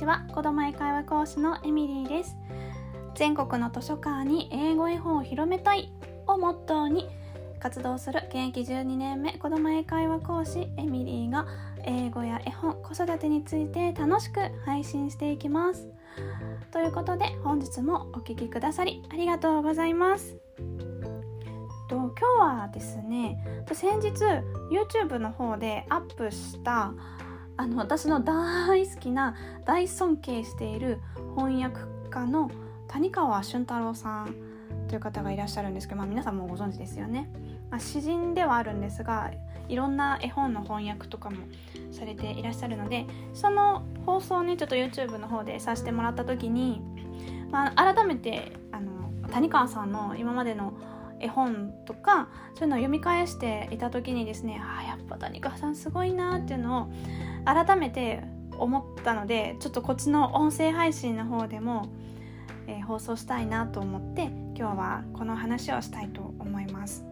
ちは子ども英会話講師のエミリーです。全国の図書館に英語絵本を広めたい。をモットーに活動する現役12年目。子ども英会話講師エミリーが英語や絵本子育てについて楽しく配信していきます。ということで本日もお聴きくださりありがとうございます。今日はですね先日 YouTube の方でアップしたあの私の大好きな大尊敬している翻訳家の谷川俊太郎さんという方がいらっしゃるんですけど、まあ、皆さんもご存知ですよね、まあ、詩人ではあるんですがいろんな絵本の翻訳とかもされていらっしゃるのでその放送をねちょっと YouTube の方でさせてもらった時に、まあ、改めてあの谷川さんの今までの絵本とかそういうのを読み返していた時にですねあやっぱ谷川さんすごいなっていうのを改めて思ったのでちょっとこっちの音声配信の方でも、えー、放送したいなと思って今日はこの話をしたいと思います。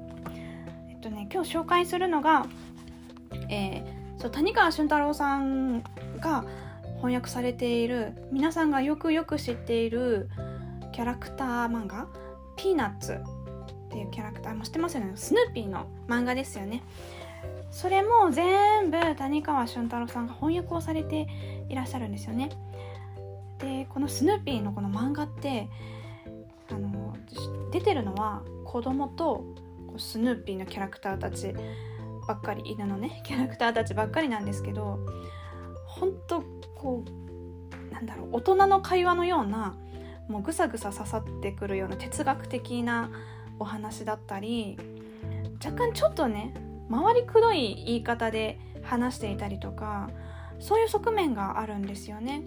えっとね今日紹介するのが、えー、そう谷川俊太郎さんが翻訳されている皆さんがよくよく知っているキャラクター漫画「ピーナッツ」っていうキャラクターも知ってますよね？スヌーピーの漫画ですよね。それも全部谷川俊太郎さんが翻訳をされていらっしゃるんですよね。でこのスヌーピーのこの漫画ってあの出てるのは子供とスヌーピーのキャラクターたちばっかり犬のね キャラクターたちばっかりなんですけど本当こうなんだろう大人の会話のようなもうぐさぐさ刺さってくるような哲学的なお話だったり若干ちょっとね回りくどい言い方で話していたりとかそういう側面があるんですよね。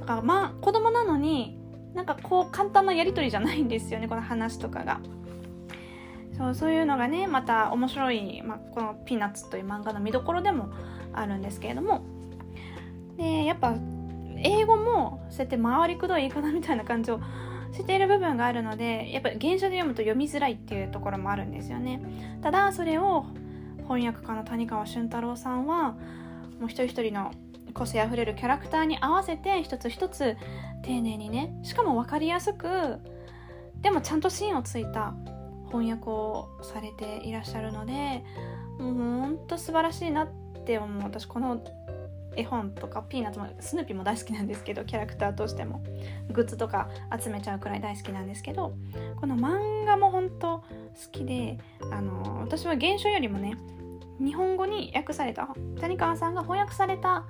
だからまあ子供なのになんかこう簡単なやり取りじゃないんですよねこの話とかが。そうそういうのがねまた面白い、まあ、この「ピーナッツ」という漫画の見どころでもあるんですけれども。でやっぱ英語もそうやって回りくどい言い方みたいな感じをしている部分があるのでやっぱり原書で読むと読みづらいっていうところもあるんですよね。ただそれを翻訳家の谷川俊太郎さんはもう一人一人の個性あふれるキャラクターに合わせて一つ一つ丁寧にねしかも分かりやすくでもちゃんと芯をついた翻訳をされていらっしゃるのでもうほんと素晴らしいなって思う。私この絵本とかピーナッツもスヌーピーも大好きなんですけどキャラクターとしてもグッズとか集めちゃうくらい大好きなんですけどこの漫画も本当好きであの私は原書よりもね日本語に訳された谷川さんが翻訳された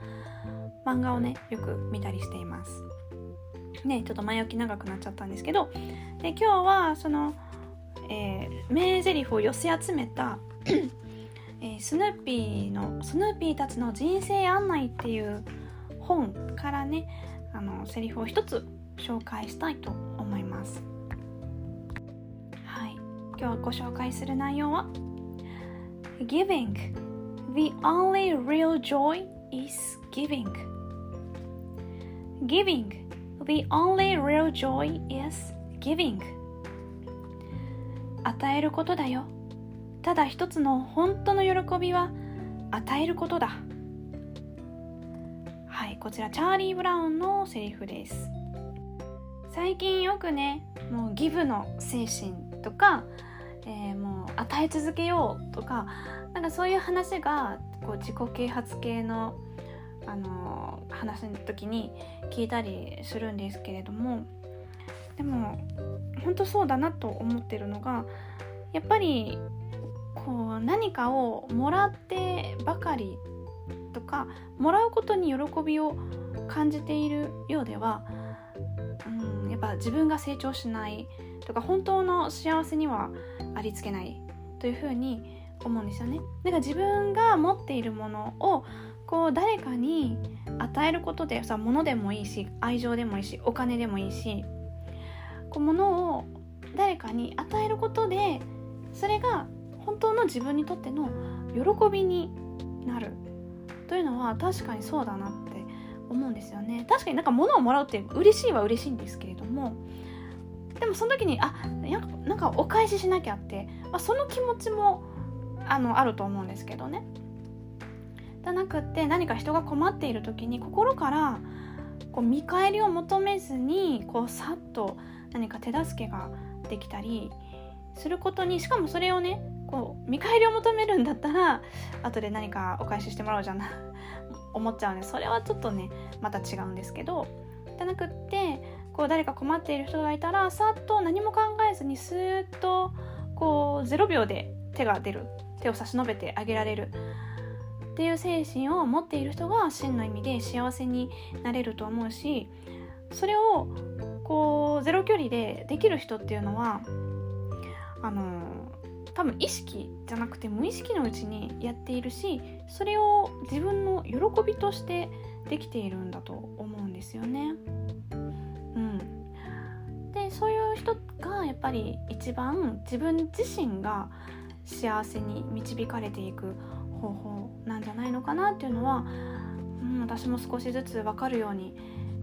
漫画をねよく見たりしています。ねちょっと前置き長くなっちゃったんですけどで今日はその、えー、名台詞を寄せ集めた えー、スヌーピーのスヌーピーたちの人生案内っていう本からねあのセリフを一つ紹介したいと思います。はい。今日ご紹介する内容は Giving. The only real joy is giving. Giving. The only real joy is giving. 与えることだよ。ただ一つの本当の喜びは与えることだ。はいこちらチャーリー・ブラウンのセリフです。最近よくねもうギブの精神とか、えー、もう与え続けようとかなんかそういう話がこう自己啓発系のあのー、話の時に聞いたりするんですけれどもでも本当そうだなと思ってるのがやっぱりこう何かをもらってばかりとかもらうことに喜びを感じているようでは、うん、やっぱ自分が成長しないとか本当の幸せにはありつけないというふうに思うんですよね。だから自分が持っているものをこう誰かに与えることでさ物でもいいし愛情でもいいしお金でもいいしこう物を誰かに与えることでそれが本当の自分にとっての喜びになるというのは確かにそうだなって思うんですよね確かになんか物をもらうって嬉しいは嬉しいんですけれどもでもその時にあなんかお返ししなきゃって、まあ、その気持ちもあのあると思うんですけどね。じゃなくて何か人が困っている時に心からこう見返りを求めずにこうさっと何か手助けができたりすることにしかもそれをねこう見返りを求めるんだったら後で何かお返ししてもらおうじゃな思っちゃうんでそれはちょっとねまた違うんですけど。じゃなくってこう誰か困っている人がいたらさっと何も考えずにスーッとこう0秒で手が出る手を差し伸べてあげられるっていう精神を持っている人が真の意味で幸せになれると思うしそれをこうゼロ距離でできる人っていうのはあの多分意識じゃなくて無意識のうちにやっているしそれを自分の喜びとしてできているんだと思うんですよね。でそういう人がやっぱり一番自分自身が幸せに導かれていく方法なんじゃないのかなっていうのは、うん、私も少しずつ分かるように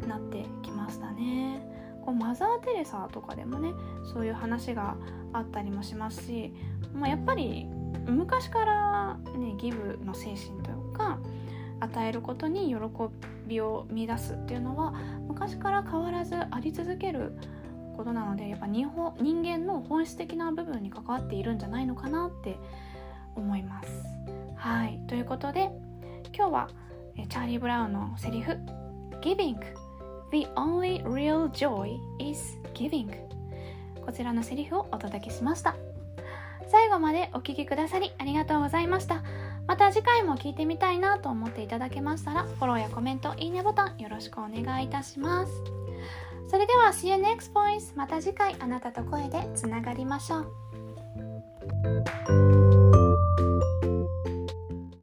なってきましたね。こうマザー・テレサとかでもねそういう話があったりもしますし、まあ、やっぱり昔からねギブの精神というか与えることに喜びを見出すっていうのは昔から変わらずあり続けることなのでやっぱ日本人間の本質的な部分に関わっているんじゃないのかなって思います。はい。ということで今日はチャーリー・ブラウンのセリフ「Giving The only real joy is giving こちらのセリフをお届けしました。最後までお聴きくださりありがとうございました。また次回も聞いてみたいなと思っていただけましたらフォローやコメントいいねボタンよろしくお願いいたします。それでは See you next voice また次回あなたと声でつながりましょう。